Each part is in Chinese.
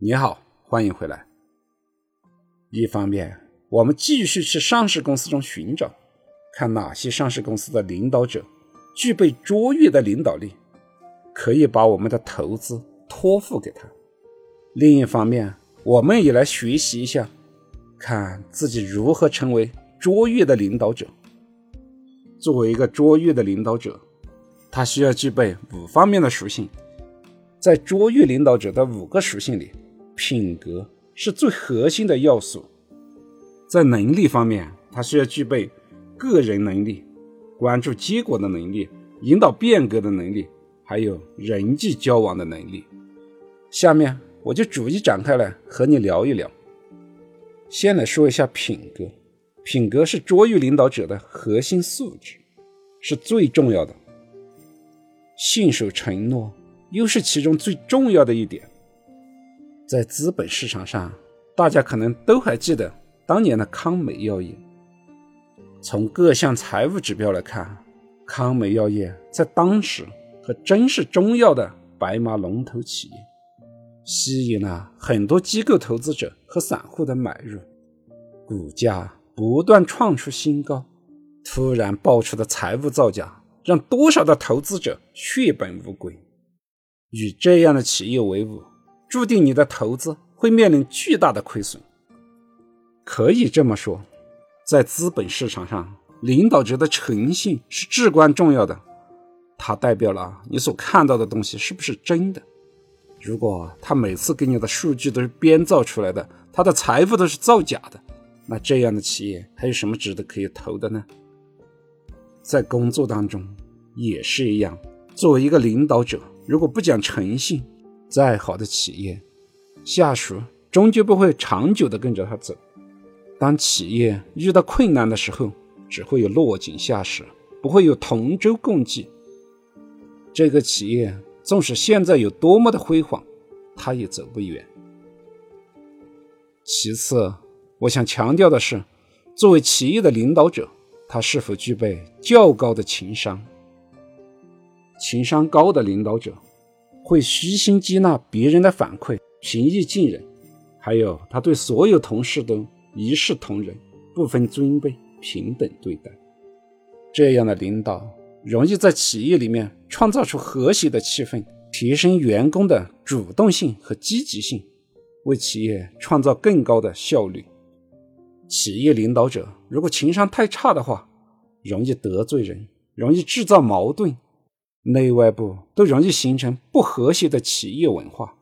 你好，欢迎回来。一方面，我们继续去上市公司中寻找，看哪些上市公司的领导者具备卓越的领导力，可以把我们的投资托付给他；另一方面，我们也来学习一下，看自己如何成为卓越的领导者。作为一个卓越的领导者，他需要具备五方面的属性，在卓越领导者的五个属性里。品格是最核心的要素，在能力方面，他需要具备个人能力、关注结果的能力、引导变革的能力，还有人际交往的能力。下面我就逐一展开来和你聊一聊。先来说一下品格，品格是卓越领导者的核心素质，是最重要的。信守承诺又是其中最重要的一点。在资本市场上，大家可能都还记得当年的康美药业。从各项财务指标来看，康美药业在当时可真是中药的白马龙头企业，吸引了很多机构投资者和散户的买入，股价不断创出新高。突然爆出的财务造假，让多少的投资者血本无归。与这样的企业为伍。注定你的投资会面临巨大的亏损。可以这么说，在资本市场上，领导者的诚信是至关重要的。它代表了你所看到的东西是不是真的。如果他每次给你的数据都是编造出来的，他的财富都是造假的，那这样的企业还有什么值得可以投的呢？在工作当中也是一样，作为一个领导者，如果不讲诚信，再好的企业，下属终究不会长久的跟着他走。当企业遇到困难的时候，只会有落井下石，不会有同舟共济。这个企业纵使现在有多么的辉煌，它也走不远。其次，我想强调的是，作为企业的领导者，他是否具备较高的情商？情商高的领导者。会虚心接纳别人的反馈，平易近人，还有他对所有同事都一视同仁，不分尊卑，平等对待。这样的领导容易在企业里面创造出和谐的气氛，提升员工的主动性和积极性，为企业创造更高的效率。企业领导者如果情商太差的话，容易得罪人，容易制造矛盾。内外部都容易形成不和谐的企业文化。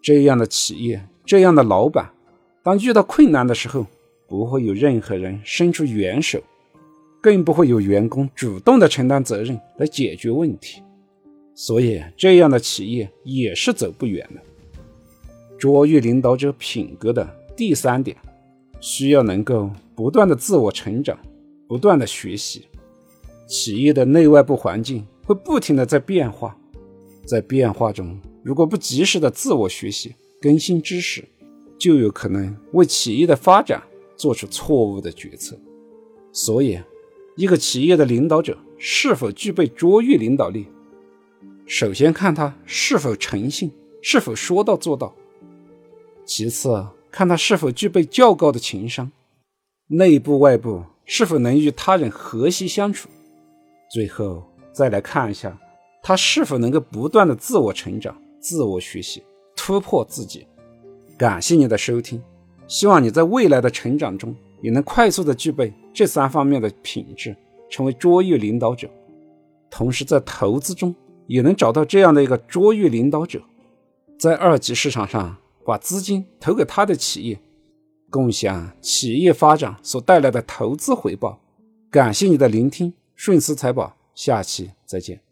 这样的企业，这样的老板，当遇到困难的时候，不会有任何人伸出援手，更不会有员工主动的承担责任来解决问题。所以，这样的企业也是走不远的。卓越领导者品格的第三点，需要能够不断的自我成长，不断的学习。企业的内外部环境。会不停的在变化，在变化中，如果不及时的自我学习、更新知识，就有可能为企业的发展做出错误的决策。所以，一个企业的领导者是否具备卓越领导力，首先看他是否诚信，是否说到做到；其次，看他是否具备较高的情商，内部外部是否能与他人和谐相处；最后。再来看一下，他是否能够不断的自我成长、自我学习、突破自己。感谢你的收听，希望你在未来的成长中也能快速的具备这三方面的品质，成为卓越领导者。同时，在投资中也能找到这样的一个卓越领导者，在二级市场上把资金投给他的企业，共享企业发展所带来的投资回报。感谢你的聆听，顺思财宝。下期再见。